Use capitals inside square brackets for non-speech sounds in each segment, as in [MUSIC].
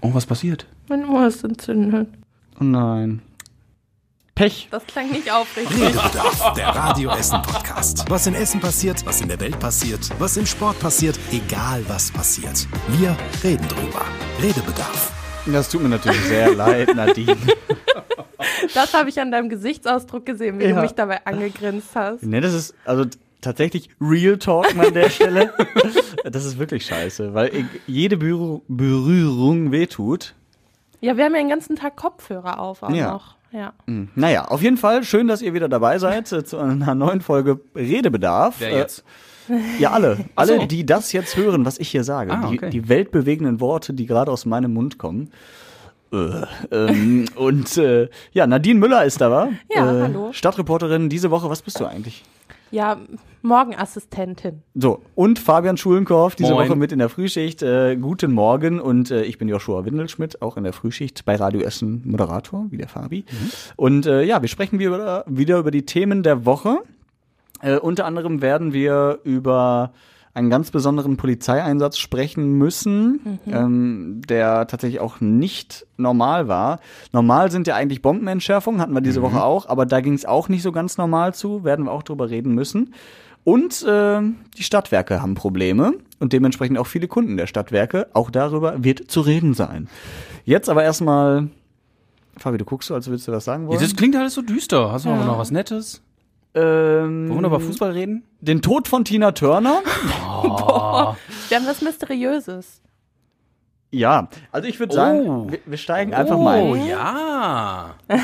Oh, was passiert? Mein Ohr ist entzündet. Oh nein. Pech. Das klang nicht aufrichtig. Redebedarf, der Radio Essen Podcast. Was in Essen passiert, was in der Welt passiert, was im Sport passiert, egal was passiert. Wir reden drüber. Redebedarf. Das tut mir natürlich sehr [LAUGHS] leid, Nadine. Das habe ich an deinem Gesichtsausdruck gesehen, wie Ja. du mich dabei angegrinst hast. Ne, das ist also tatsächlich Real Talk mal an der [LAUGHS] Stelle. Das ist wirklich scheiße, weil jede Berührung, Berührung wehtut. Ja, wir haben ja den ganzen Tag Kopfhörer auf auch Ja. noch. Ja. Hm. Naja, auf jeden Fall schön, dass ihr wieder dabei seid äh, zu einer neuen Folge Redebedarf. Wer Äh, jetzt? Ja, alle. Alle, so. die das jetzt hören, was ich hier sage. Ah, die, okay. die weltbewegenden Worte, die gerade aus meinem Mund kommen. Äh, ähm, [LAUGHS] und äh, ja, Nadine Müller ist da, wa? Ja, äh, hallo. Stadtreporterin diese Woche. Was bist du eigentlich? Ja, Morgenassistentin. So, und Fabian Schulenkorf diese Moin. Woche mit in der Frühschicht. Äh, guten Morgen und äh, ich bin Joshua Windelschmidt, auch in der Frühschicht bei Radio Essen Moderator, wie der Fabi. Und äh, ja, wir sprechen wieder, wieder über die Themen der Woche. Äh, unter anderem werden wir über einen ganz besonderen Polizeieinsatz sprechen müssen, ähm, der tatsächlich auch nicht normal war. Normal sind ja eigentlich Bombenentschärfungen, hatten wir diese Woche auch, aber da ging es auch nicht so ganz normal zu, werden wir auch drüber reden müssen. Und äh, die Stadtwerke haben Probleme und dementsprechend auch viele Kunden der Stadtwerke. Auch darüber wird zu reden sein. Jetzt aber erstmal, Fabi, du guckst so, als würdest du was sagen Ja, wollen. das klingt alles so düster. Hast du aber noch was Nettes? Ähm, Wollen wir über Fußball reden? den Tod von Tina Turner. [LAUGHS] [LAUGHS] Wir haben was Mysteriöses. Ja, also ich würde sagen, Oh. wir, wir steigen einfach mal Oh ein. ja. [LAUGHS]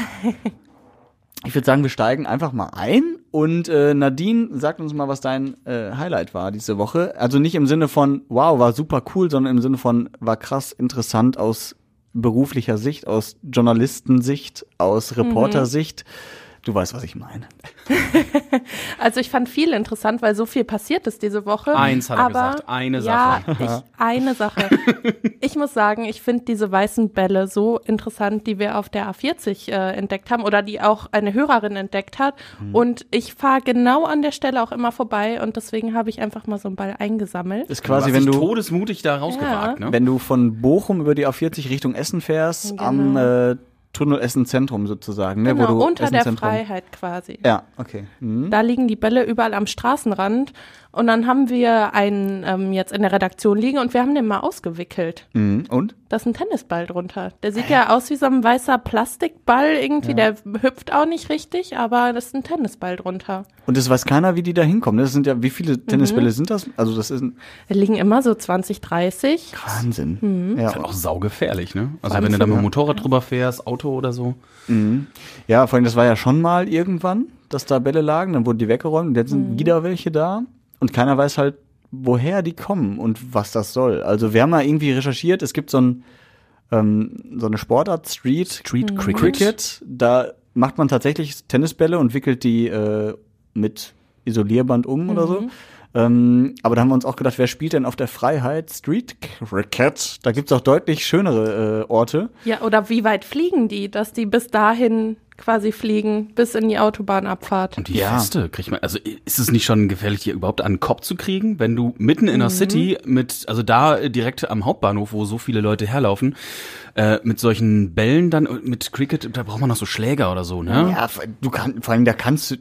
Ich würde sagen, wir steigen einfach mal ein und äh, Nadine, sag uns mal, was dein äh, Highlight war diese Woche. Also nicht im Sinne von, wow, war super cool, sondern im Sinne von, war krass interessant aus beruflicher Sicht, aus Journalistensicht, aus Reportersicht. Du weißt, was ich meine. [LAUGHS] Also ich fand viel interessant, weil so viel passiert ist diese Woche. Eins hat er aber, gesagt, eine ja, Sache. Ich, eine Sache. [LAUGHS] ich muss sagen, ich finde diese weißen Bälle so interessant, die wir auf der A40 äh, entdeckt haben oder die auch eine Hörerin entdeckt hat. Mhm. Und ich fahre genau an der Stelle auch immer vorbei und deswegen habe ich einfach mal so einen Ball eingesammelt. Ist quasi, wenn du, todesmutig da rausgewagt, ne? wenn du von Bochum über die A40 Richtung Essen fährst, Genau. am äh, Tunnel Essen Zentrum sozusagen, ne? Genau, wo du unter der Freiheit quasi. Ja, okay. Mhm. Da liegen die Bälle überall am Straßenrand. Und dann haben wir einen ähm, jetzt in der Redaktion liegen und wir haben den mal ausgewickelt. Mhm. Und? Da ist ein Tennisball drunter. Der sieht ja aus wie so ein weißer Plastikball irgendwie. Der hüpft auch nicht richtig, aber das ist ein Tennisball drunter. Und es weiß keiner, wie die da hinkommen. Das sind ja, wie viele Mhm. Tennisbälle sind das? Also das ist ein Da liegen immer so 20, 30. Wahnsinn. Mhm. Ja. Ist halt auch saugefährlich, ne? Also allem wenn du da mit dem Motorrad drüber fährst, Auto oder so. ja, vor allem, das war ja schon mal irgendwann, dass da Bälle lagen, dann wurden die weggeräumt und jetzt sind Mhm. wieder welche da. Und keiner weiß halt, woher die kommen und was das soll. Also wir haben mal irgendwie recherchiert, es gibt so, ein, ähm, so eine Sportart, Street, Street Mhm. Cricket. Da macht man tatsächlich Tennisbälle und wickelt die äh, mit Isolierband um oder Mhm. so. Ähm, aber da haben wir uns auch gedacht, wer spielt denn auf der Freiheit Street Cricket? Da gibt's auch deutlich schönere äh, Orte. Ja, oder wie weit fliegen die, dass die bis dahin quasi fliegen, bis in die Autobahnabfahrt? Und die Ja. Feste kriegt man, also ist es nicht schon gefährlich, die überhaupt an den Kopf zu kriegen, wenn du mitten in der City mit, also da äh, direkt am Hauptbahnhof, wo so viele Leute herlaufen, äh, mit solchen Bällen dann, mit Cricket, da braucht man noch so Schläger oder so, ne? Ja, du kannst, vor allem da kannst du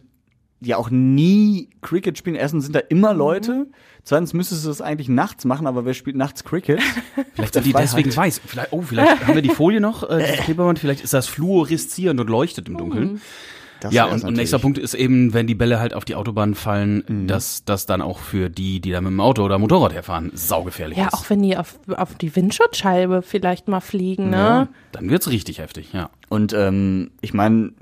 ja auch nie Cricket spielen. Erstens sind da immer Mhm. Leute. Zweitens müsstest du das eigentlich nachts machen, aber wer spielt nachts Cricket? [LAUGHS] Vielleicht sind die Freiheit. deswegen weiß. Vielleicht, oh, vielleicht [LAUGHS] haben wir die Folie noch, äh, das Klebeband, vielleicht ist das fluoreszierend und leuchtet im Dunkeln. Das Ja, und, und nächster. Punkt ist eben, wenn die Bälle halt auf die Autobahn fallen, dass das dann auch für die, die da mit dem Auto oder Motorrad herfahren, saugefährlich Ja, ist. auch wenn die auf, auf die Windschutzscheibe vielleicht mal fliegen, ne? Dann wird's richtig heftig, ja. Und ähm, ich meine,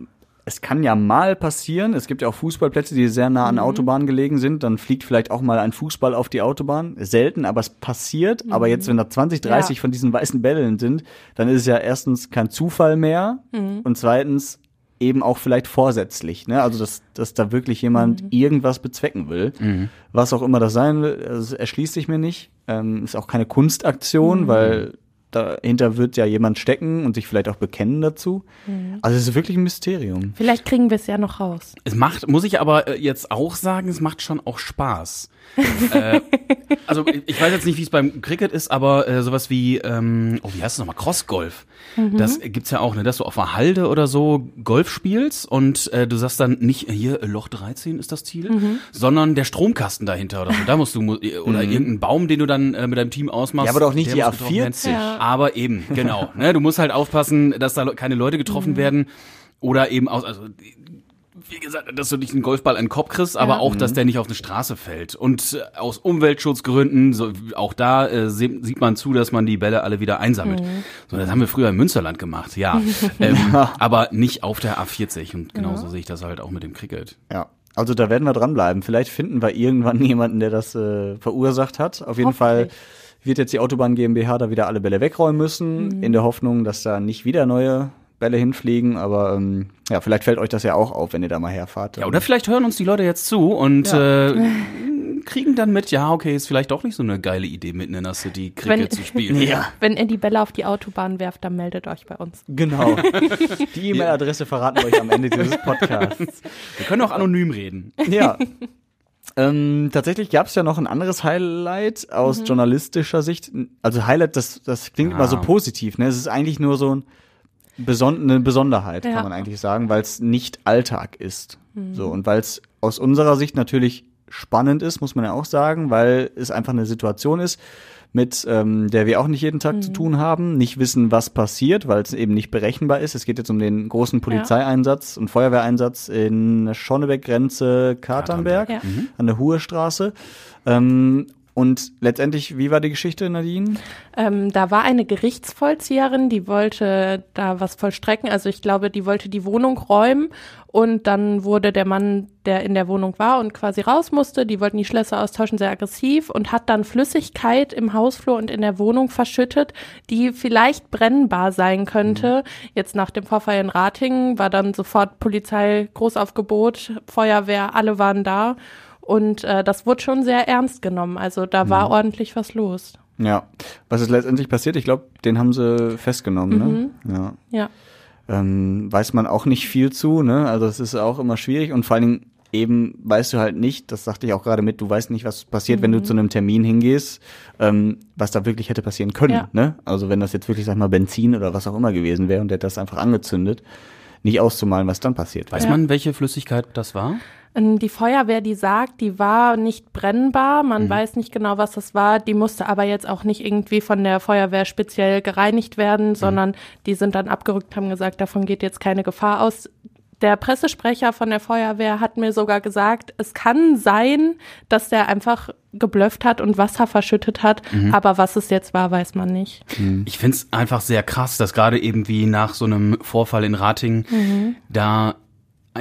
es kann ja mal passieren. Es gibt ja auch Fußballplätze, die sehr nah an Autobahnen gelegen sind. Dann fliegt vielleicht auch mal ein Fußball auf die Autobahn. Selten, aber es passiert. Aber jetzt, wenn da 20, 30 Ja. von diesen weißen Bällen sind, dann ist es ja erstens kein Zufall mehr. Und zweitens eben auch vielleicht vorsätzlich. Ne? Also, dass, dass da wirklich jemand irgendwas bezwecken will. Was auch immer das sein will, das erschließt sich mir nicht. Ähm, ist auch keine Kunstaktion, weil dahinter wird ja jemand stecken und sich vielleicht auch bekennen dazu. Also es ist wirklich ein Mysterium. Vielleicht kriegen wir es ja noch raus. Es macht, muss ich aber äh, jetzt auch sagen, es macht schon auch Spaß. Äh, Also ich weiß jetzt nicht, wie es beim Cricket ist, aber äh, sowas wie, ähm, oh, wie heißt es nochmal, Crossgolf. Das gibt's ja auch, ne, dass du auf einer Halde oder so Golf spielst und äh, du sagst dann nicht, äh, hier äh, Loch 13 ist das Ziel, sondern der Stromkasten dahinter oder so. Da musst du, mu- oder irgendein Baum, den du dann äh, mit deinem Team ausmachst. Ja, aber doch nicht die muss getroffen werden. A40. Ja. Aber eben, genau. Ne, du musst halt aufpassen, dass da keine Leute getroffen Mhm. werden oder eben aus, also wie gesagt, dass du nicht einen Golfball an den Kopf kriegst, aber Ja. auch, dass der nicht auf eine Straße fällt. Und äh, aus Umweltschutzgründen, so, auch da äh, sieht man zu, dass man die Bälle alle wieder einsammelt. Mhm. So, das haben wir früher im Münsterland gemacht, ja. [LAUGHS] ähm, aber nicht auf der A40. Und genauso sehe ich das halt auch mit dem Cricket. Ja. Also da werden wir dranbleiben. Vielleicht finden wir irgendwann jemanden, der das äh, verursacht hat. Auf jeden Fall wird jetzt die Autobahn GmbH da wieder alle Bälle wegräumen müssen, in der Hoffnung, dass da nicht wieder neue Bälle hinfliegen. Aber ähm, ja, vielleicht fällt euch das ja auch auf, wenn ihr da mal herfahrt. Ja, oder vielleicht hören uns die Leute jetzt zu und Ja. äh, kriegen dann mit, ja, okay, ist vielleicht doch nicht so eine geile Idee, mitten in der City Cricket Wenn- zu spielen. [LAUGHS] Ja, Wenn ihr die Bälle auf die Autobahn werft, dann meldet euch bei uns. genau. [LAUGHS] Die E-Mail-Adresse verraten wir euch am Ende dieses Podcasts. Wir können auch anonym reden. Ja. Ähm, tatsächlich gab es ja noch ein anderes Highlight aus Mhm. journalistischer Sicht. Also Highlight, das, das klingt immer so Ah. positiv. Ne? Es ist eigentlich nur so ein Beson eine Besonderheit, Ja. kann man eigentlich sagen, weil es nicht Alltag ist. Mhm. So und weil es aus unserer Sicht natürlich spannend ist, muss man ja auch sagen, weil es einfach eine Situation ist, mit ähm, der wir auch nicht jeden Tag zu Mhm. tun haben, nicht wissen, was passiert, weil es eben nicht berechenbar ist. Es geht jetzt um den großen Polizeieinsatz und Feuerwehreinsatz in Schonebeck-Grenze Katernberg Ja. an der Hohe Straße. Ähm, und letztendlich, wie war die Geschichte, Nadine? Ähm, da war eine Gerichtsvollzieherin, die wollte da was vollstrecken. Also ich glaube, die wollte die Wohnung räumen und dann wurde der Mann, der in der Wohnung war und quasi raus musste, die wollten die Schlösser austauschen, sehr aggressiv und hat dann Flüssigkeit im Hausflur und in der Wohnung verschüttet, die vielleicht brennbar sein könnte. Jetzt nach dem Vorfall in Ratingen war dann sofort Polizei, Großaufgebot, Feuerwehr, alle waren da. Und äh, das wurde schon sehr ernst genommen. Also da war ordentlich was los. Ja, was ist letztendlich passiert? Ich glaube, den haben sie festgenommen, ne? Ja. Ja. Ähm, weiß man auch nicht viel zu, ne? Also es ist auch immer schwierig und vor allen Dingen eben weißt du halt nicht, das sagte ich auch gerade mit, du weißt nicht, was passiert, wenn du zu einem Termin hingehst, ähm, was da wirklich hätte passieren können, Ja. ne? Also wenn das jetzt wirklich, sag mal, Benzin oder was auch immer gewesen wäre und der hat das einfach angezündet, nicht auszumalen, was dann passiert. Weiß Ja. man, welche Flüssigkeit das war? Ähm, Die Feuerwehr, die sagt, die war nicht brennbar, man weiß nicht genau, was das war, die musste aber jetzt auch nicht irgendwie von der Feuerwehr speziell gereinigt werden, sondern die sind dann abgerückt, haben gesagt, davon geht jetzt keine Gefahr aus. Der Pressesprecher von der Feuerwehr hat mir sogar gesagt, es kann sein, dass der einfach geblufft hat und Wasser verschüttet hat, aber was es jetzt war, weiß man nicht. Ich find's einfach sehr krass, dass gerade eben wie nach so einem Vorfall in Ratingen da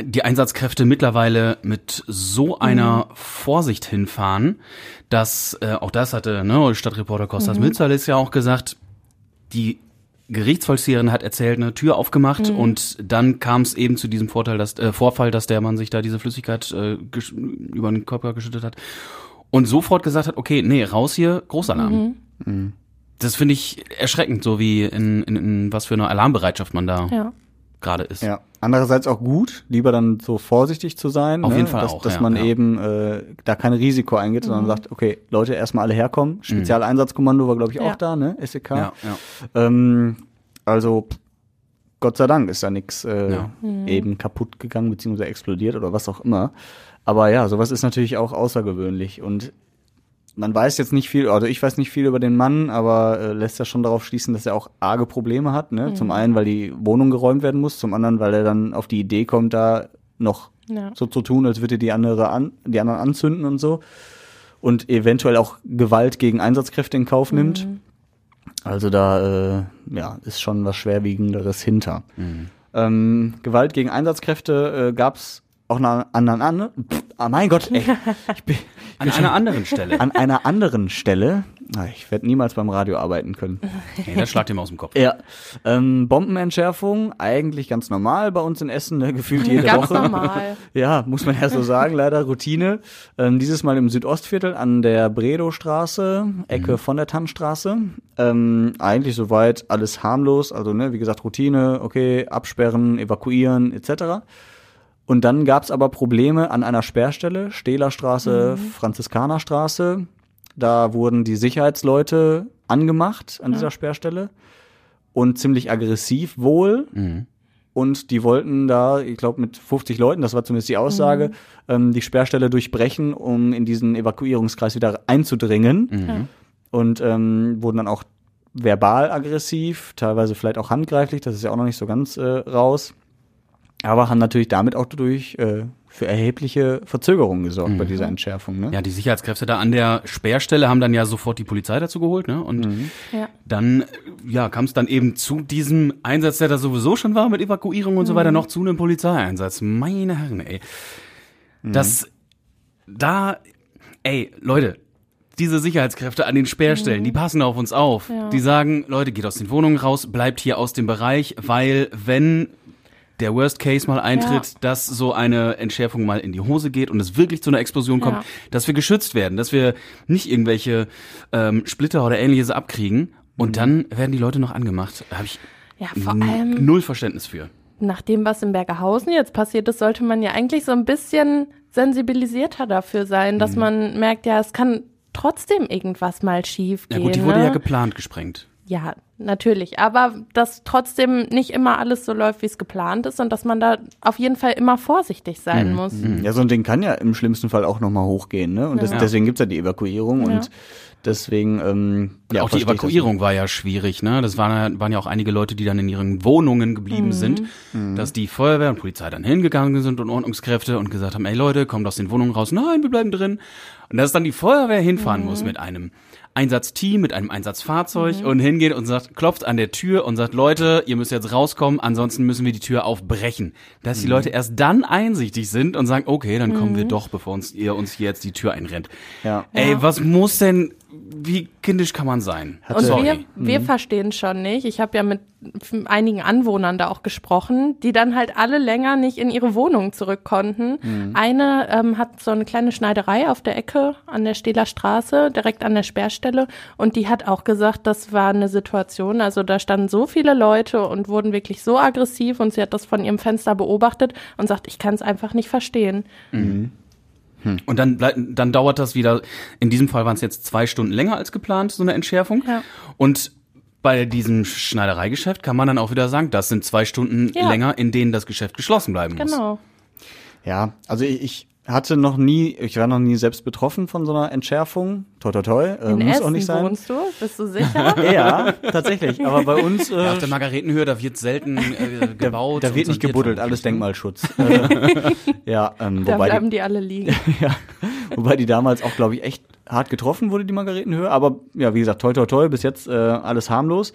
die Einsatzkräfte mittlerweile mit so einer Vorsicht hinfahren, dass äh, auch das hatte ne, Stadtreporter Kostas Milzalis ja auch gesagt, die Gerichtsvollzieherin hat erzählt, eine Tür aufgemacht und dann kam es eben zu diesem Vorteil, dass, äh, Vorfall, dass der Mann sich da diese Flüssigkeit äh, über den Körper geschüttet hat und sofort gesagt hat, okay, nee, raus hier, Großalarm. Das finde ich erschreckend, so wie in, in, in was für eine Alarmbereitschaft man da Ja. Gerade ist. Ja. Andererseits auch gut, lieber dann so vorsichtig zu sein. Auf ne? jeden Fall dass, auch, Dass ja, man ja. eben äh, da kein Risiko eingeht, sondern sagt, okay, Leute, erstmal alle herkommen. Spezialeinsatzkommando war, glaube ich, auch Ja. da, ne? SEK. Ja, ja. Ähm, also Gott sei Dank ist da nichts äh, Ja. eben kaputt gegangen, beziehungsweise explodiert oder was auch immer. Aber ja, sowas ist natürlich auch außergewöhnlich. Und man weiß jetzt nicht viel, also ich weiß nicht viel über den Mann, aber äh, lässt ja schon darauf schließen, dass er auch arge Probleme hat. Ne? Zum einen, weil die Wohnung geräumt werden muss, zum anderen, weil er dann auf die Idee kommt, da noch Ja. so zu tun, als würde die andere an, die anderen anzünden und so. Und eventuell auch Gewalt gegen Einsatzkräfte in Kauf nimmt. Also da äh, ja, ist schon was Schwerwiegenderes hinter. Ähm, Gewalt gegen Einsatzkräfte äh, gab es auch an, an, an, an ah, mein Gott, ey, [LAUGHS] ich bin, An einer anderen Stelle. an einer anderen Stelle. Ah, Ich werde niemals beim Radio arbeiten können. Nee, das schlagt ihm aus dem Kopf. Ja, ähm, Bombenentschärfung, eigentlich ganz normal bei uns in Essen, ne? gefühlt jede Ganz Woche. normal. [LAUGHS] Ja, muss man ja so sagen, leider Routine. Ähm, dieses Mal im Südostviertel an der Bredow-Straße, Ecke von der Tannstraße. Ähm, eigentlich soweit alles harmlos, also ne, wie gesagt, Routine, okay, absperren, evakuieren etc. Und dann gab's aber Probleme an einer Sperrstelle, Stehlerstraße, Franziskanerstraße. Da wurden die Sicherheitsleute angemacht an dieser Sperrstelle und ziemlich aggressiv wohl. Mhm. Und die wollten da, ich glaube, mit 50 Leuten, das war zumindest die Aussage, ähm, die Sperrstelle durchbrechen, um in diesen Evakuierungskreis wieder einzudringen. Mhm. Und ähm, wurden dann auch verbal aggressiv, teilweise vielleicht auch handgreiflich, das ist ja auch noch nicht so ganz äh, raus. Aber haben natürlich damit auch durch äh, für erhebliche Verzögerungen gesorgt bei dieser Entschärfung. Ne? Ja, die Sicherheitskräfte da an der Sperrstelle haben dann ja sofort die Polizei dazu geholt, ne? Und Ja. dann, äh, ja, kam es dann eben zu diesem Einsatz, der da sowieso schon war mit Evakuierung und so weiter, noch zu einem Polizeieinsatz. Meine Herren, ey. Das, da, ey, Leute, diese Sicherheitskräfte an den Sperrstellen, die passen auf uns auf. Ja. Die sagen, Leute, geht aus den Wohnungen raus, bleibt hier aus dem Bereich, weil wenn der Worst Case mal eintritt, Ja. dass so eine Entschärfung mal in die Hose geht und es wirklich zu einer Explosion kommt, Ja. dass wir geschützt werden, dass wir nicht irgendwelche ähm, Splitter oder ähnliches abkriegen und dann werden die Leute noch angemacht. Da habe ich Ja, vor allem null Verständnis für. nach dem, was in Bergerhausen jetzt passiert ist, sollte man ja eigentlich so ein bisschen sensibilisierter dafür sein, Mhm. dass man merkt, ja, es kann trotzdem irgendwas mal schief Ja gehen. gut, die wurde ne? ja geplant gesprengt. Ja, natürlich. Aber dass trotzdem nicht immer alles so läuft, wie es geplant ist und dass man da auf jeden Fall immer vorsichtig sein Mhm. muss. Ja, so ein Ding kann ja im schlimmsten Fall auch nochmal hochgehen, ne? Und das, Ja. deswegen gibt's ja die Evakuierung Ja. und deswegen, ähm, Und ja, auch die das Evakuierung war ja schwierig, ne? Das waren ja, waren ja auch einige Leute, die dann in ihren Wohnungen geblieben Mhm. sind, dass die Feuerwehr und Polizei dann hingegangen sind und Ordnungskräfte und gesagt haben, ey Leute, kommt aus den Wohnungen raus. Nein, wir bleiben drin. Und dass dann die Feuerwehr hinfahren Mhm. muss mit einem Einsatzteam, mit einem Einsatzfahrzeug Mhm. und hingeht und sagt, klopft an der Tür und sagt, Leute, ihr müsst jetzt rauskommen, ansonsten müssen wir die Tür aufbrechen. Dass Mhm. die Leute erst dann einsichtig sind und sagen, okay, dann kommen Mhm. wir doch, bevor uns ihr uns hier jetzt die Tür einrennt. Ja. Ey, Ja. was muss denn, wie kindisch kann man sein? Hatte- Und Sorry. wir, wir verstehen schon nicht. Ich habe ja mit einigen Anwohnern da auch gesprochen, die dann halt alle länger nicht in ihre Wohnung zurück konnten. Eine ähm, hat so eine kleine Schneiderei auf der Ecke an der Stehler Straße, direkt an der Sperrstelle. Und die hat auch gesagt, das war eine Situation. Also da standen so viele Leute und wurden wirklich so aggressiv und sie hat das von ihrem Fenster beobachtet und sagt, ich kann es einfach nicht verstehen. Und dann, blei- dann dauert das wieder, in diesem Fall waren es jetzt zwei Stunden länger als geplant, so eine Entschärfung. Ja. Und bei diesem Schneidereigeschäft kann man dann auch wieder sagen, das sind zwei Stunden Ja. länger, in denen das Geschäft geschlossen bleiben muss. Genau. Ja, also ich hatte noch nie, ich war noch nie selbst betroffen von so einer Entschärfung. Toi, toi, toi. Äh, In muss Essen auch nicht sein. wohnst du? Bist du sicher? [LAUGHS] Ja, tatsächlich. Aber bei uns, äh, Ja, auf der Margaretenhöhe, da wird selten äh, [LAUGHS] gebaut. da und wird nicht gebuddelt, alles ne? Denkmalschutz. [LAUGHS] Äh, ja, ähm, da wobei, bleiben die, die alle liegen. ja, wobei die damals auch, glaube ich, echt hart getroffen wurde, die Margaretenhöhe. Aber ja, wie gesagt, toi, toi, toi, bis jetzt äh, alles harmlos.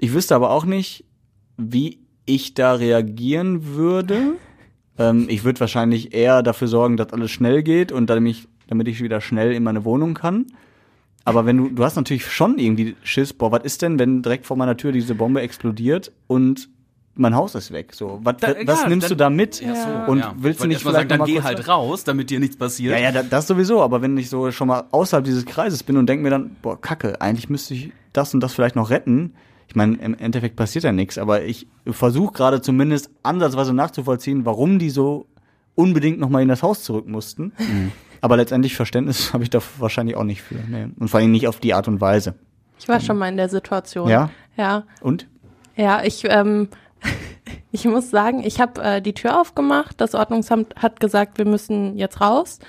Ich wüsste aber auch nicht, wie ich da reagieren würde. Ähm, ich würde wahrscheinlich eher dafür sorgen, dass alles schnell geht und damit ich, damit ich wieder schnell in meine Wohnung kann. Aber wenn du, du hast natürlich schon irgendwie Schiss, boah, was ist denn, wenn direkt vor meiner Tür diese Bombe explodiert und mein Haus ist weg? So, was, Da- was ja, nimmst dann- du da mit? Ja, so, Und ja. willst du Ich nicht vielleicht sagen, dann mal geh halt raus, damit dir nichts passiert. Ja, ja, da- das sowieso, aber wenn ich so schon mal außerhalb dieses Kreises bin und denke mir dann, boah, Kacke, eigentlich müsste ich das und das vielleicht noch retten. Ich meine, im Endeffekt passiert ja nichts, aber ich versuche gerade zumindest ansatzweise nachzuvollziehen, warum die so unbedingt noch mal in das Haus zurück mussten. Aber letztendlich Verständnis [LAUGHS] habe ich da wahrscheinlich auch nicht für. Nee. Und vor allem nicht auf die Art und Weise. Ich war schon mal in der Situation. Ja? Ja. Und? Ja, ich, ähm, [LAUGHS] ich muss sagen, ich habe äh, die Tür aufgemacht. Das Ordnungsamt hat gesagt, wir müssen jetzt raus.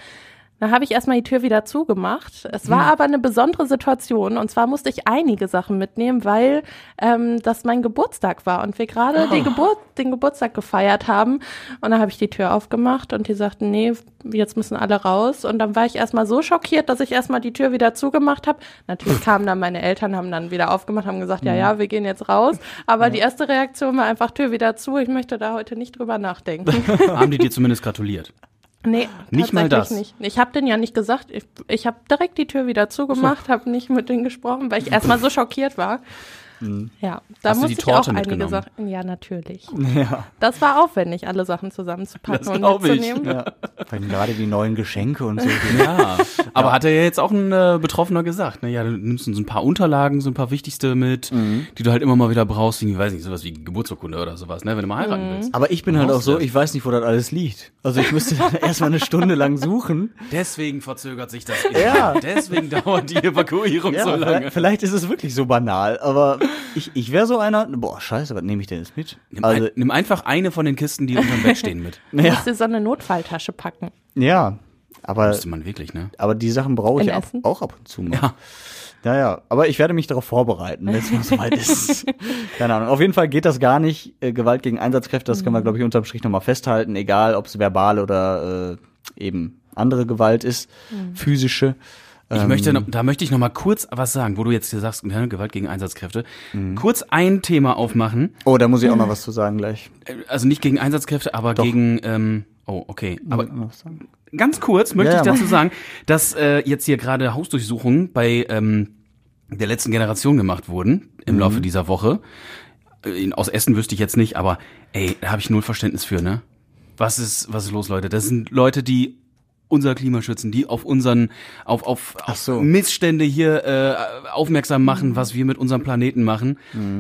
Dann habe ich erstmal die Tür wieder zugemacht. Es war aber eine besondere Situation und zwar musste ich einige Sachen mitnehmen, weil ähm, das mein Geburtstag war und wir gerade die Geburt, den Geburtstag gefeiert haben. Und dann habe ich die Tür aufgemacht und die sagten, nee, jetzt müssen alle raus. Und dann war ich erstmal so schockiert, dass ich erstmal die Tür wieder zugemacht habe. Natürlich [LAUGHS] kamen dann meine Eltern, haben dann wieder aufgemacht, haben gesagt, ja, ja, wir gehen jetzt raus. Aber die erste Reaktion war einfach Tür wieder zu. Ich möchte da heute nicht drüber nachdenken. [LAUGHS] Haben die dir [LAUGHS] zumindest gratuliert? Nee, Nicht mal das? nicht. Ich habe denen ja nicht gesagt. Ich, ich habe direkt die Tür wieder zugemacht, habe nicht mit denen gesprochen, weil ich erstmal so schockiert war. Ja, da Hast du muss die ich Torte auch einige? Sachen. Ja, natürlich. Ja. Das war aufwendig, alle Sachen zusammenzupacken Das und glaub ich. mitzunehmen. ja. Vor allem gerade die neuen Geschenke und so. [LAUGHS] Ja, aber hat er ja jetzt auch ein äh, Betroffener gesagt, ne? Ja, du nimmst so ein paar Unterlagen, so ein paar wichtigste mit, die du halt immer mal wieder brauchst, irgendwie, weiß nicht, sowas wie Geburtsurkunde oder sowas, ne? Wenn du mal heiraten willst. Aber ich bin halt auch so, ich weiß nicht, wo das alles liegt. Also ich müsste [LAUGHS] erstmal eine Stunde lang suchen. Deswegen verzögert sich das. Ja. Deswegen dauert die Evakuierung Ja, so lange. vielleicht, vielleicht ist es wirklich so banal, aber ich, ich wäre so einer, boah, scheiße, was nehme ich denn jetzt mit? Nimm, Also, ein, nimm einfach eine von den Kisten, die unterm Bett stehen mit. Du [LAUGHS] ja, musst dir so eine Notfalltasche packen. ja, aber, Müsste man wirklich, ne? aber die Sachen brauche ich In auch, ab und zu mal. Ja. Ja, ja, aber ich werde mich darauf vorbereiten, wenn es mal soweit ist. Keine Ahnung. Auf jeden Fall geht das gar nicht. Äh, Gewalt gegen Einsatzkräfte, das können wir, glaube ich, unterm Strich nochmal festhalten, egal ob es verbal oder äh, eben andere Gewalt ist, physische. Ich Ähm, möchte, da möchte ich noch mal kurz was sagen, wo du jetzt hier sagst, Gewalt gegen Einsatzkräfte. Kurz ein Thema aufmachen, Oh, da muss ich auch noch was zu sagen gleich. Äh, also nicht gegen Einsatzkräfte, aber gegen, ähm, oh, okay, aber ganz kurz möchte Ja, ich dazu sagen, dass äh, jetzt hier gerade Hausdurchsuchungen bei ähm, der letzten Generation gemacht wurden im Laufe dieser Woche. Äh, in- Aus Essen wüsste ich jetzt nicht, aber ey, da habe ich null Verständnis für, ne? Was ist, was ist los, Leute? Das sind Leute, die unser Klima schützen, die auf unseren, auf, auf, auf so. Missstände hier äh, aufmerksam machen, was wir mit unserem Planeten machen.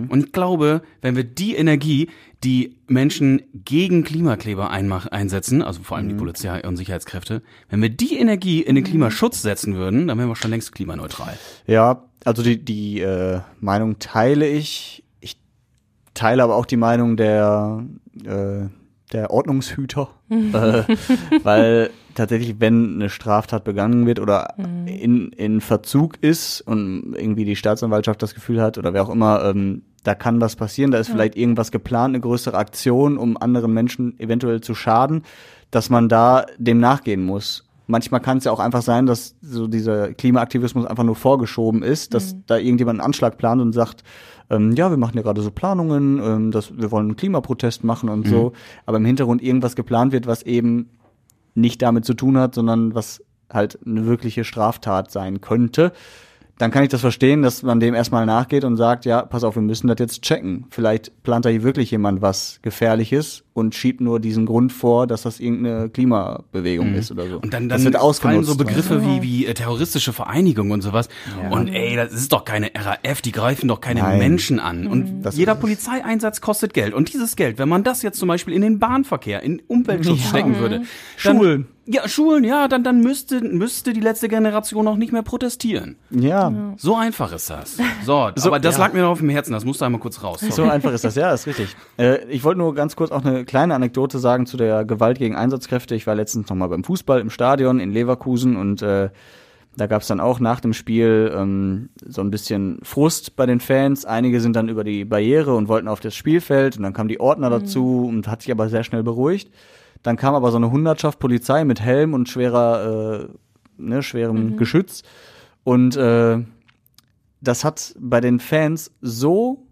Und ich glaube, wenn wir die Energie, die Menschen gegen Klimakleber einsetzen, also vor allem die Polizei und Sicherheitskräfte, wenn wir die Energie in den Klimaschutz setzen würden, dann wären wir schon längst klimaneutral. Ja, also die, die äh, Meinung teile ich. Ich teile aber auch die Meinung der, äh, der Ordnungshüter. äh, [LAUGHS] weil tatsächlich, wenn eine Straftat begangen wird oder in, in Verzug ist und irgendwie die Staatsanwaltschaft das Gefühl hat oder wer auch immer, ähm, da kann was passieren, da ist vielleicht irgendwas geplant, eine größere Aktion, um anderen Menschen eventuell zu schaden, dass man da dem nachgehen muss. Manchmal kann es ja auch einfach sein, dass so dieser Klimaaktivismus einfach nur vorgeschoben ist, dass da irgendjemand einen Anschlag plant und sagt, ähm, ja, wir machen ja gerade so Planungen, ähm, dass wir wollen einen Klimaprotest machen und so, aber im Hintergrund irgendwas geplant wird, was eben nicht damit zu tun hat, sondern was halt eine wirkliche Straftat sein könnte, dann kann ich das verstehen, dass man dem erstmal nachgeht und sagt, ja, pass auf, wir müssen das jetzt checken. Vielleicht plant da hier wirklich jemand was Gefährliches und schiebt nur diesen Grund vor, dass das irgendeine Klimabewegung ist oder so. Und dann, das dann wird fallen ausgenutzt. so Begriffe wie, wie äh, terroristische Vereinigung und sowas. Und ey, das ist doch keine RAF, die greifen doch keine Nein. Menschen an. Und Das jeder. Polizeieinsatz kostet Geld. Und dieses Geld, wenn man das jetzt zum Beispiel in den Bahnverkehr, in Umweltschutz Ja. stecken würde. Dann, Schulen. Ja, Schulen, ja, dann, dann müsste, müsste die letzte Generation auch nicht mehr protestieren. Ja, So einfach ist das. So, [LAUGHS] So, aber das ja. lag mir noch auf dem Herzen, das musste einmal kurz raus. so Sorry. einfach ist das, ja, ist richtig. Äh, ich wollte nur ganz kurz auch eine kleine Anekdote sagen zu der Gewalt gegen Einsatzkräfte. Ich war letztens noch mal beim Fußball im Stadion in Leverkusen und äh, da gab es dann auch nach dem Spiel ähm, so ein bisschen Frust bei den Fans. Einige sind dann über die Barriere und wollten auf das Spielfeld und dann kamen die Ordner dazu und hat sich aber sehr schnell beruhigt. Dann kam aber so eine Hundertschaft Polizei mit Helm und schwerer, äh, ne, schwerem Geschütz und äh, das hat bei den Fans so,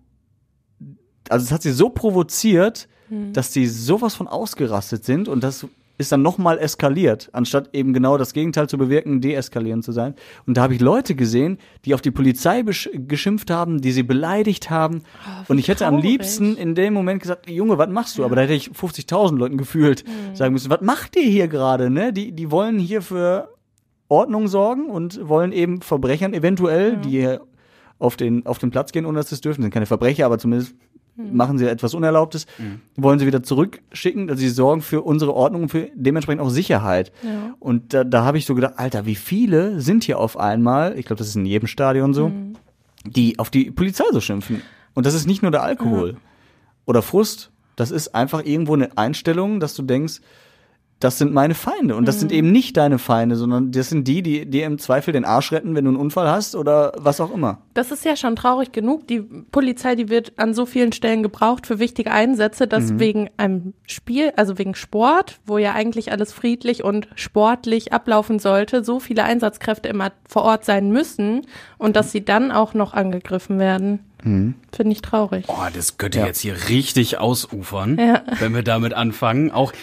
also es hat sie so provoziert, dass die sowas von ausgerastet sind und das ist dann nochmal eskaliert, anstatt eben genau das Gegenteil zu bewirken, deeskalierend zu sein. Und da habe ich Leute gesehen, die auf die Polizei geschimpft haben, die sie beleidigt haben. und ich hätte am traurig. liebsten in dem Moment gesagt, Junge, was machst du? Aber da hätte ich 50.000 Leuten gefühlt sagen müssen, was macht ihr hier gerade? Ne? Die, die wollen hier für Ordnung sorgen und wollen eben Verbrechern eventuell, die hier auf den, auf den Platz gehen, ohne dass sie es dürfen, sind keine Verbrecher, aber zumindest machen sie etwas Unerlaubtes, wollen sie wieder zurückschicken. Also sie sorgen für unsere Ordnung und für dementsprechend auch Sicherheit. Ja. Und da, da habe ich so gedacht, Alter, wie viele sind hier auf einmal, ich glaube, das ist in jedem Stadion so, die auf die Polizei so schimpfen. Und das ist nicht nur der Alkohol oder Frust, das ist einfach irgendwo eine Einstellung, dass du denkst, das sind meine Feinde. Und das sind eben nicht deine Feinde, sondern das sind die, die dir im Zweifel den Arsch retten, wenn du einen Unfall hast oder was auch immer. Das ist ja schon traurig genug. Die Polizei, die wird an so vielen Stellen gebraucht für wichtige Einsätze, dass Mhm. wegen einem Spiel, also wegen Sport, wo ja eigentlich alles friedlich und sportlich ablaufen sollte, so viele Einsatzkräfte immer vor Ort sein müssen und dass sie dann auch noch angegriffen werden. Mhm. Finde ich traurig. Oh, das könnte Ja. jetzt hier richtig ausufern, Ja. wenn wir damit anfangen. Auch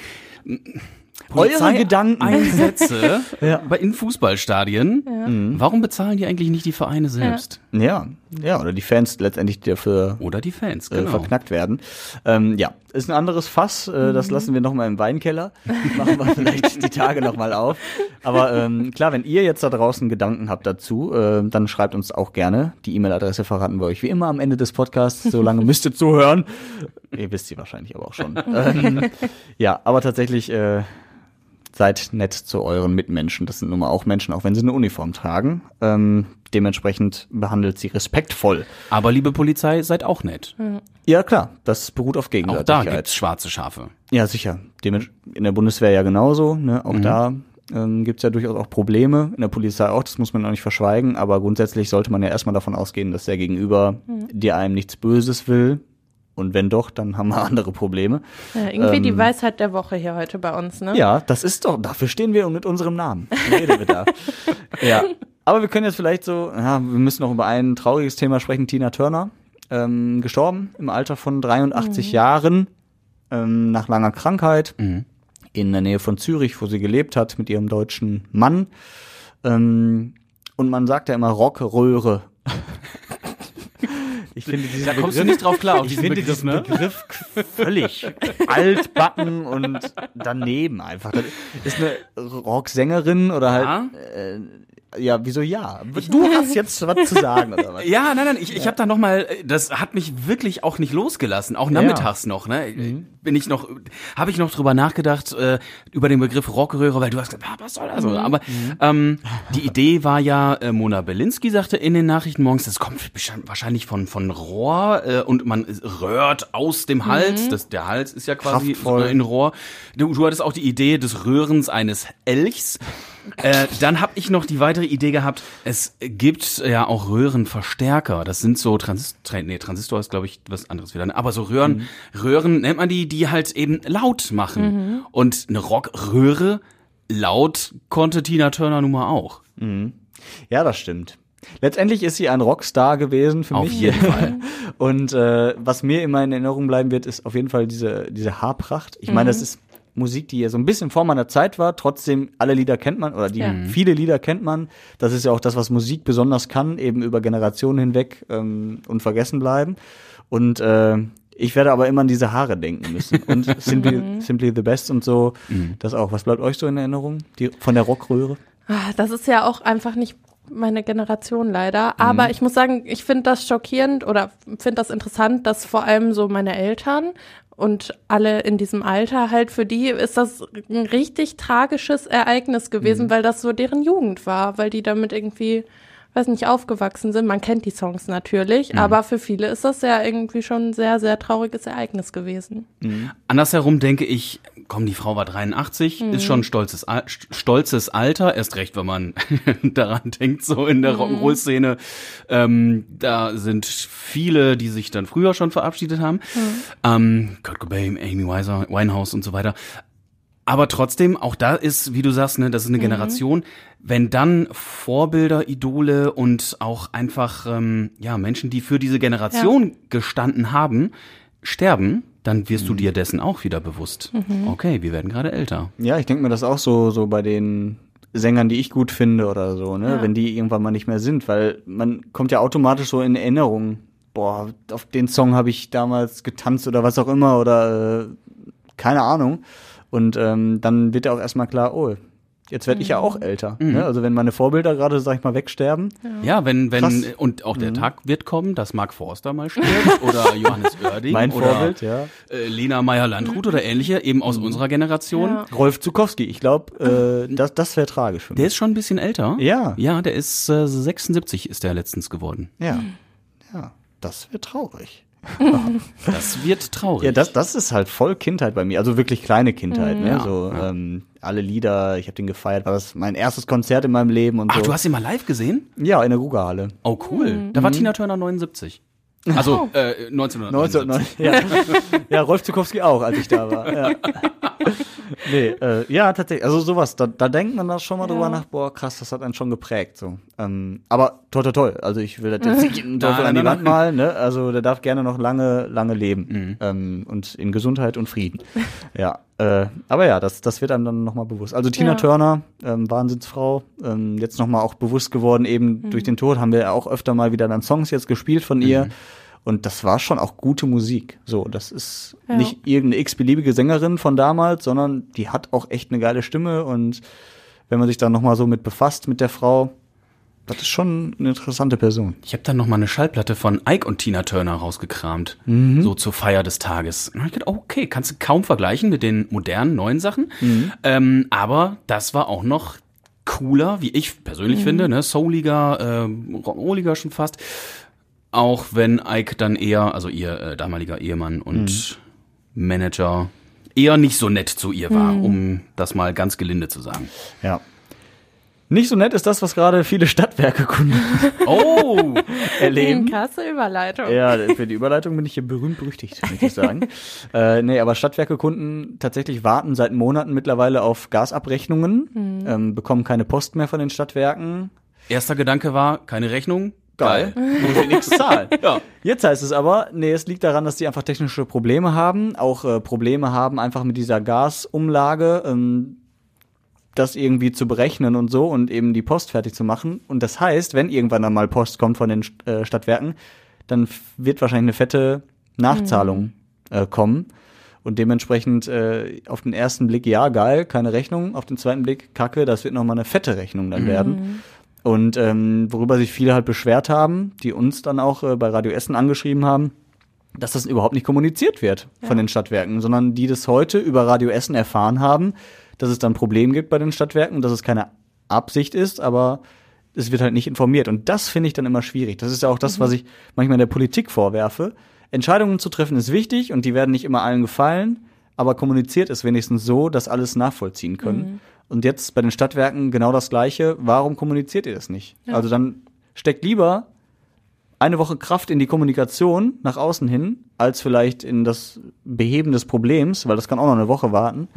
Eure Gedanken. Einsätze [LAUGHS] Ja. bei in Fußballstadien. Warum bezahlen die eigentlich nicht die Vereine selbst? Ja, ja, oder die Fans letztendlich, dafür Oder die Fans, äh, genau. verknackt werden. Ähm, ja, ist ein anderes Fass. Äh, das lassen wir noch mal im Weinkeller. [LAUGHS] Machen wir vielleicht die Tage noch mal auf. Aber ähm, klar, wenn ihr jetzt da draußen Gedanken habt dazu, äh, dann schreibt uns auch gerne. Die E-Mail-Adresse verraten wir euch wie immer am Ende des Podcasts. So lange müsst ihr zuhören. Ihr wisst sie wahrscheinlich aber auch schon. [LAUGHS] ähm, ja, aber tatsächlich äh, seid nett zu euren Mitmenschen. Das sind nun mal auch Menschen, auch wenn sie eine Uniform tragen. Ähm, dementsprechend behandelt sie respektvoll. Aber liebe Polizei, seid auch nett. Ja, klar, das beruht auf Auch da gibt's schwarze Schafe. Ja, sicher. In der Bundeswehr ja genauso. Ne? Auch da ähm, gibt es ja durchaus auch Probleme. In der Polizei auch, das muss man auch nicht verschweigen. Aber grundsätzlich sollte man ja erstmal davon ausgehen, dass der Gegenüber dir einem nichts Böses will. Und wenn doch, dann haben wir [LAUGHS] andere Probleme. Ja, irgendwie die Ähm, Weisheit der Woche hier heute bei uns, ne? Ja, das ist doch, dafür stehen wir und mit unserem Namen. Redebedarf. [LAUGHS] ja. Aber wir können jetzt vielleicht so, ja, wir müssen noch über ein trauriges Thema sprechen. Tina Turner, ähm, gestorben im Alter von 83 Jahren, ähm, nach langer Krankheit, in der Nähe von Zürich, wo sie gelebt hat mit ihrem deutschen Mann. Ähm, und man sagt ja immer Rockröhre. Ich finde diesen Da kommst du nicht drauf klar, ich finde Begriff, diesen ne? Begriff völlig altbacken und daneben einfach. Das ist eine Rocksängerin oder halt, Ja. äh, ja, wieso ja? Du hast jetzt was zu sagen oder was? [LAUGHS] Ja, nein, nein, ich, ich habe da noch mal, das hat mich wirklich auch nicht losgelassen, auch nachmittags noch, ne? Bin ich noch, habe ich noch drüber nachgedacht äh, über den Begriff Rockröhre, weil du hast gesagt, ah, was soll das? Aber ähm, die Idee war ja, äh, Mona Belinsky sagte in den Nachrichten morgens, das kommt wahrscheinlich von von Rohr äh, und man röhrt aus dem Hals, das, der Hals ist ja quasi Kraftvoll. in Rohr. Du, du hattest auch die Idee des Röhrens eines Elchs. Äh, dann habe ich noch die weitere Idee gehabt, es gibt ja auch Röhrenverstärker. Das sind so Transistor, nee, Transistor ist glaube ich was anderes wieder. ne? Aber so Röhren, Röhren nennt man die, die halt eben laut machen. Und eine Rockröhre laut konnte Tina Turner nun mal auch. Ja, das stimmt. Letztendlich ist sie ein Rockstar gewesen für Auf mich. jeden Fall. [LAUGHS] Und äh, was mir immer in Erinnerung bleiben wird, ist auf jeden Fall diese, diese Haarpracht. Ich meine, das ist Musik, die ja so ein bisschen vor meiner Zeit war. Trotzdem, alle Lieder kennt man oder die Ja. viele Lieder kennt man. Das ist ja auch das, was Musik besonders kann, eben über Generationen hinweg ähm, unvergessen bleiben. Und äh, ich werde aber immer an diese Haare denken müssen. Und [LAUGHS] Simply, Simply the Best und so, das auch. Was bleibt euch so in Erinnerung? Die, von der Rockröhre? Ah, Das ist ja auch einfach nicht meine Generation leider. Aber ich muss sagen, ich finde das schockierend oder finde das interessant, dass vor allem so meine Eltern und alle in diesem Alter halt, für die ist das ein richtig tragisches Ereignis gewesen, weil das so deren Jugend war, weil die damit irgendwie, weiß nicht, aufgewachsen sind. Man kennt die Songs natürlich, aber für viele ist das ja irgendwie schon ein sehr, sehr trauriges Ereignis gewesen. Andersherum denke ich, komm, die Frau war 83, ist schon ein stolzes, Al- stolzes Alter, erst recht, wenn man [LAUGHS] daran denkt, so in der Rock'n'Roll-Szene. Ähm, da sind viele, die sich dann früher schon verabschiedet haben. Ähm, Kurt Cobain, Amy Weiser, Winehouse und so weiter. Aber trotzdem, auch da ist, wie du sagst, ne, das ist eine Generation. Wenn dann Vorbilder, Idole und auch einfach ähm, ja Menschen, die für diese Generation gestanden haben, sterben, dann wirst du dir dessen auch wieder bewusst. Okay, wir werden gerade älter. Ja, ich denke mir das auch so, so bei den Sängern, die ich gut finde oder so, ne, Ja. wenn die irgendwann mal nicht mehr sind, weil man kommt ja automatisch so in Erinnerung, boah, auf den Song habe ich damals getanzt oder was auch immer oder äh, keine Ahnung. Und ähm, dann wird ja auch erstmal klar, oh, jetzt werde ich ja auch älter. Ne? Also wenn meine Vorbilder gerade, sag ich mal, wegsterben, Ja, wenn, wenn, Krass. und auch der Tag wird kommen, dass Mark Forster mal stirbt [LAUGHS] oder Johannes Oerding mein oder Vorbild, ja. äh, Lena Meyer-Landrut oder ähnliche, eben aus unserer Generation. Ja. Rolf Zukowski, ich glaube, äh, das, das wäre tragisch für mich. Der ist schon ein bisschen älter. Ja. Ja, der ist äh, 76 ist der letztens geworden. ja, ja, das wäre traurig. Das wird traurig. Ja, das, das ist halt voll Kindheit bei mir, also wirklich kleine Kindheit, ne? Ja, so ja. ähm, alle Lieder, ich habe den gefeiert, war das mein erstes Konzert in meinem Leben und Ach, so. du hast ihn mal live gesehen? ja, in der Rugerhalle. Oh, cool. Da war Tina Turner 79. [LAUGHS] Also äh, 1979. 1990. Ja. [LAUGHS] ja, Rolf Zukowski auch, als ich da war. Ja. [LAUGHS] [LAUGHS] nee, äh, ja, tatsächlich. Also sowas, da, da denkt man da schon mal Ja. drüber nach, boah, krass, das hat einen schon geprägt. So. Ähm, aber toll, toll, toll. Also ich will das jetzt nicht [LAUGHS] einen Teufel an die Wand malen, ne? Also der darf gerne noch lange, lange leben. Mhm. Ähm, und in Gesundheit und Frieden. ja. Äh, aber ja, das, das wird einem dann nochmal bewusst. Also Tina Ja. Turner, ähm, Wahnsinnsfrau, ähm, jetzt nochmal auch bewusst geworden, eben Mhm. durch den Tod haben wir ja auch öfter mal wieder dann Songs jetzt gespielt von ihr. Mhm. Und das war schon auch gute Musik. So, das ist Ja. nicht irgendeine x-beliebige Sängerin von damals, sondern die hat auch echt eine geile Stimme. Und wenn man sich dann nochmal so mit befasst mit der Frau, das ist schon eine interessante Person. Ich habe dann noch mal eine Schallplatte von Ike und Tina Turner rausgekramt, Mhm. so zur Feier des Tages. Und hab ich gedacht, okay, kannst du kaum vergleichen mit den modernen neuen Sachen, Mhm. ähm, aber das war auch noch cooler, wie ich persönlich finde, ne, souliger, ähm, rock'n'rolliger schon fast. Auch wenn Ike dann eher, also ihr äh, damaliger Ehemann und Manager, eher nicht so nett zu ihr war, um das mal ganz gelinde zu sagen. Ja. Nicht so nett ist das, was gerade viele [LAUGHS] Stadtwerke-Kunden Oh! [LAUGHS] erleben. Krasse Überleitung. Ja, für die Überleitung bin ich hier berühmt berüchtigt, möchte ich sagen. [LAUGHS] äh, nee, aber Stadtwerke-Kunden tatsächlich warten seit Monaten mittlerweile auf Gasabrechnungen, ähm, bekommen keine Post mehr von den Stadtwerken. Erster Gedanke war, keine Rechnung. Geil. Muss ich nichts zahlen. [LAUGHS] Ja. Jetzt heißt es aber, nee, es liegt daran, dass die einfach technische Probleme haben, auch äh, Probleme haben einfach mit dieser Gasumlage, ähm, das irgendwie zu berechnen und so und eben die Post fertig zu machen. Und das heißt, wenn irgendwann einmal Post kommt von den äh, Stadtwerken, dann wird wahrscheinlich eine fette Nachzahlung äh, kommen. Und dementsprechend äh, auf den ersten Blick, ja, geil, keine Rechnung. Auf den zweiten Blick, kacke, das wird nochmal eine fette Rechnung dann werden. Und ähm, worüber sich viele halt beschwert haben, die uns dann auch äh, bei Radio Essen angeschrieben haben, dass das überhaupt nicht kommuniziert wird von den Stadtwerken, sondern die das heute über Radio Essen erfahren haben, dass es dann Probleme gibt bei den Stadtwerken, dass es keine Absicht ist, aber es wird halt nicht informiert. Und das finde ich dann immer schwierig. Das ist ja auch das, was ich manchmal der Politik vorwerfe. Entscheidungen zu treffen ist wichtig und die werden nicht immer allen gefallen, aber kommuniziert es wenigstens so, dass alles nachvollziehen können. Und jetzt bei den Stadtwerken genau das Gleiche. Warum kommuniziert ihr das nicht? Also dann steckt lieber eine Woche Kraft in die Kommunikation nach außen hin, als vielleicht in das Beheben des Problems, weil das kann auch noch eine Woche warten.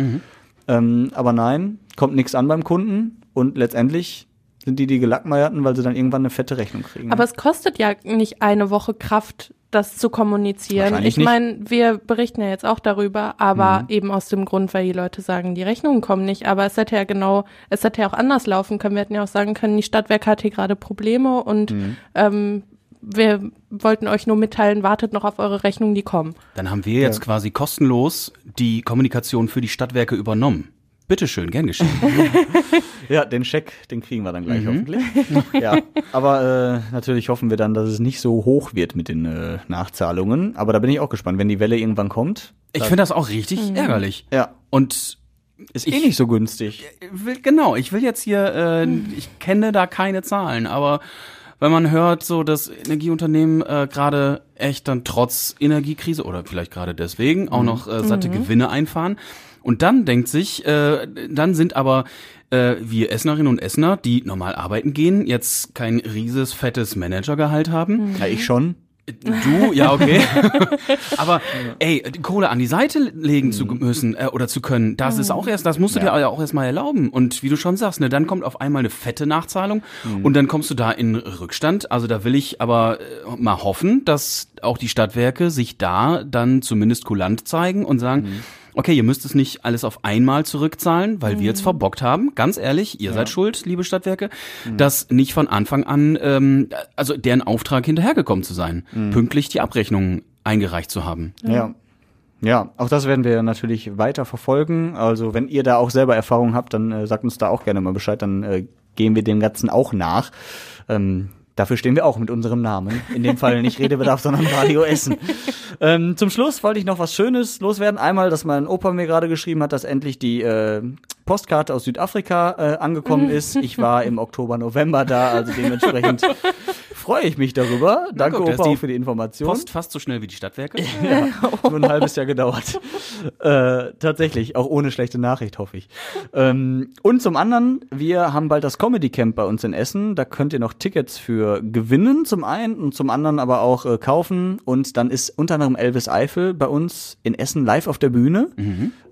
Ähm, aber nein, kommt nichts an beim Kunden und letztendlich sind die die Gelackmeierten, weil sie dann irgendwann eine fette Rechnung kriegen. Aber es kostet ja nicht eine Woche Kraft, das zu kommunizieren. Ich meine, wir berichten ja jetzt auch darüber, aber eben aus dem Grund, weil die Leute sagen, die Rechnungen kommen nicht. Aber es hätte ja genau, es hätte ja auch anders laufen können. Wir hätten ja auch sagen können, die Stadtwerke hat hier gerade Probleme und ähm, wir wollten euch nur mitteilen, wartet noch auf eure Rechnungen, die kommen. Dann haben wir jetzt Ja. quasi kostenlos die Kommunikation für die Stadtwerke übernommen. Bitteschön, gern geschehen. [LAUGHS] Ja, den Scheck, den kriegen wir dann gleich hoffentlich. ja, aber äh, natürlich hoffen wir dann, dass es nicht so hoch wird mit den äh, Nachzahlungen. Aber da bin ich auch gespannt, wenn die Welle irgendwann kommt. Ich finde das auch richtig ärgerlich. Ja, Und ist Ich- eh nicht so günstig. will, genau, ich will jetzt hier, äh, ich kenne da keine Zahlen, aber wenn man hört, so dass Energieunternehmen äh, gerade echt dann trotz Energiekrise oder vielleicht gerade deswegen auch noch äh, satte Gewinne einfahren und dann denkt sich, äh, dann sind aber äh, wir Essenerinnen und Essener, die normal arbeiten gehen, jetzt kein rieses fettes Managergehalt haben. Ja, ich schon. Du, ja, okay. [LAUGHS] Aber ey, die Kohle an die Seite legen zu müssen äh, oder zu können, das ist auch erst, das musst du Ja. dir ja auch erstmal erlauben. Und wie du schon sagst, ne, dann kommt auf einmal eine fette Nachzahlung und dann kommst du da in Rückstand. Also da will ich aber äh, mal hoffen, dass auch die Stadtwerke sich da dann zumindest kulant zeigen und sagen, Okay, ihr müsst es nicht alles auf einmal zurückzahlen, weil wir jetzt verbockt haben. Ganz ehrlich, ihr seid schuld, liebe Stadtwerke, dass nicht von Anfang an, ähm, also deren Auftrag hinterhergekommen zu sein, pünktlich die Abrechnung eingereicht zu haben. Ja. Ja, auch das werden wir natürlich weiter verfolgen. Also wenn ihr da auch selber Erfahrungen habt, dann äh, sagt uns da auch gerne mal Bescheid, dann äh, gehen wir dem Ganzen auch nach. Ähm, dafür stehen wir auch mit unserem Namen. In dem Fall nicht Redebedarf, sondern Radio Essen. ähm, zum Schluss wollte ich noch was Schönes loswerden. Einmal, dass mein Opa mir gerade geschrieben hat, dass endlich die äh, Postkarte aus Südafrika äh, angekommen [LAUGHS] ist. Ich war im Oktober, November da, also dementsprechend [LAUGHS] freue ich mich darüber. Danke, guck, Opa, für die Information. Post fast so schnell wie die Stadtwerke. [LAUGHS] Ja, nur ein halbes Jahr gedauert. Äh, tatsächlich, auch ohne schlechte Nachricht, hoffe ich. Ähm, und zum anderen, wir haben bald das Comedy Camp bei uns in Essen. Da könnt ihr noch Tickets für gewinnen, zum einen, und zum anderen aber auch äh, kaufen. Und dann ist unter anderem Elvis Eifel bei uns in Essen live auf der Bühne.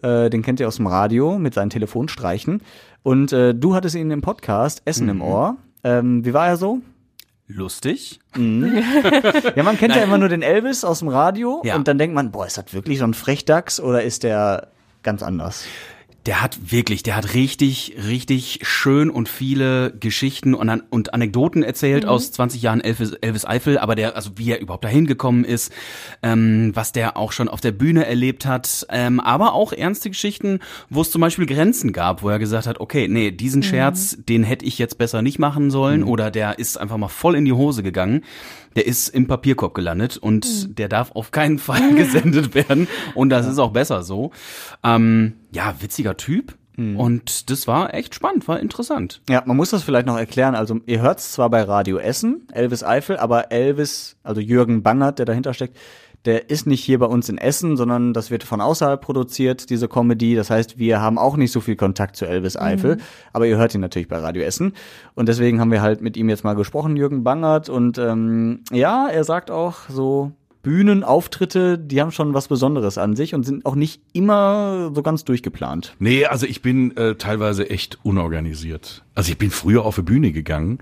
Äh, den kennt ihr aus dem Radio mit seinen Telefonstreichen. Und äh, du hattest ihn im Podcast Essen im Ohr. Ähm, wie war er so? Lustig. [LAUGHS] Ja, man kennt ja immer nur den Elvis aus dem Radio Ja. und dann denkt man, boah, ist das wirklich so ein Frechdachs oder ist der ganz anders? Der hat wirklich, der hat richtig, richtig schön und viele Geschichten und, an, und Anekdoten erzählt aus 20 Jahren Elvis, Elvis Eifel, aber der, also wie er überhaupt dahin gekommen ist, ähm, was der auch schon auf der Bühne erlebt hat, ähm, aber auch ernste Geschichten, wo es zum Beispiel Grenzen gab, wo er gesagt hat, okay, nee, diesen Scherz, den hätte ich jetzt besser nicht machen sollen oder der ist einfach mal voll in die Hose gegangen. Der ist im Papierkorb gelandet und der darf auf keinen Fall [LAUGHS] gesendet werden. Und das ist auch besser so. Ähm, ja, witziger Typ. Und das war echt spannend, war interessant. Ja, man muss das vielleicht noch erklären. Also ihr hört es zwar bei Radio Essen, Elvis Eifel, aber Elvis, also Jürgen Bangert, der dahinter steckt, der ist nicht hier bei uns in Essen, sondern das wird von außerhalb produziert, diese Comedy. Das heißt, wir haben auch nicht so viel Kontakt zu Elvis Eifel, aber ihr hört ihn natürlich bei Radio Essen. Und deswegen haben wir halt mit ihm jetzt mal gesprochen, Jürgen Bangert. Und ähm, ja, er sagt auch so, Bühnenauftritte, die haben schon was Besonderes an sich und sind auch nicht immer so ganz durchgeplant. Nee, also ich bin äh, teilweise echt unorganisiert. Also ich bin früher auf die Bühne gegangen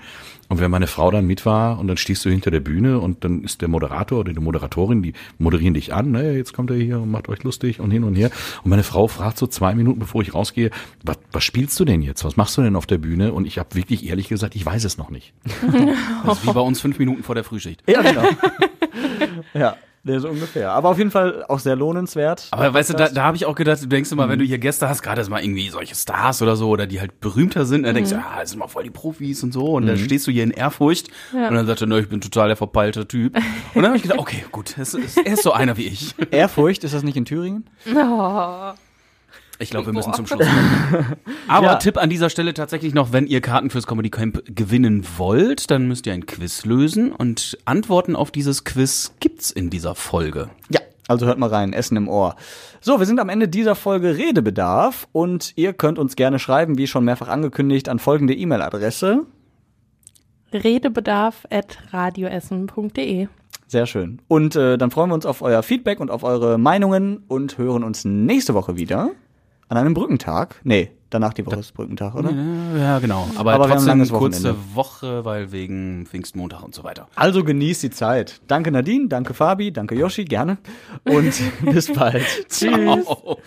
und wenn meine Frau dann mit war und dann stehst du hinter der Bühne und dann ist der Moderator oder die Moderatorin, die moderieren dich an, ne, jetzt kommt er hier und macht euch lustig und hin und her. Und meine Frau fragt so zwei Minuten, bevor ich rausgehe, was, was spielst du denn jetzt? Was machst du denn auf der Bühne? Und ich habe wirklich ehrlich gesagt, ich weiß es noch nicht. [LAUGHS] Das ist wie bei uns fünf Minuten vor der Frühschicht. Ja, genau. [LAUGHS] ja, der so ungefähr. Aber auf jeden Fall auch sehr lohnenswert. Aber weißt du, da, da habe ich auch gedacht, du denkst immer, wenn du hier Gäste hast, gerade jetzt mal irgendwie solche Stars oder so, oder die halt berühmter sind, dann denkst du, ah, das sind mal voll die Profis und so. Und dann stehst du hier in Ehrfurcht und dann sagt er, ne, ich bin total der verpeilte Typ. Und dann habe ich gedacht, [LAUGHS] okay, gut, es ist, er ist so einer wie ich. Ehrfurcht, ist das nicht in Thüringen? [LAUGHS] Oh. Ich glaube, wir müssen zum Schluss kommen. [LAUGHS] Aber Ja. Tipp an dieser Stelle tatsächlich noch, wenn ihr Karten fürs Comedy Camp gewinnen wollt, dann müsst ihr ein Quiz lösen und Antworten auf dieses Quiz gibt's in dieser Folge. Ja, also hört mal rein, Essen im Ohr. So, wir sind am Ende dieser Folge Redebedarf und ihr könnt uns gerne schreiben, wie schon mehrfach angekündigt, an folgende E-Mail-Adresse. Redebedarf at radioessen.de. Sehr schön. Und äh, dann freuen wir uns auf euer Feedback und auf eure Meinungen und hören uns nächste Woche wieder an einem Brückentag. Nee, danach die Woche ist Brückentag, oder? Ja, genau. Aber, Aber wir haben ein trotzdem kurze. Woche, weil wegen Pfingstmontag und so weiter. Also genießt die Zeit. Danke Nadine, danke Fabi, danke Yoshi, gerne. Und [LAUGHS] bis bald. [LAUGHS] Tschüss. Ciao.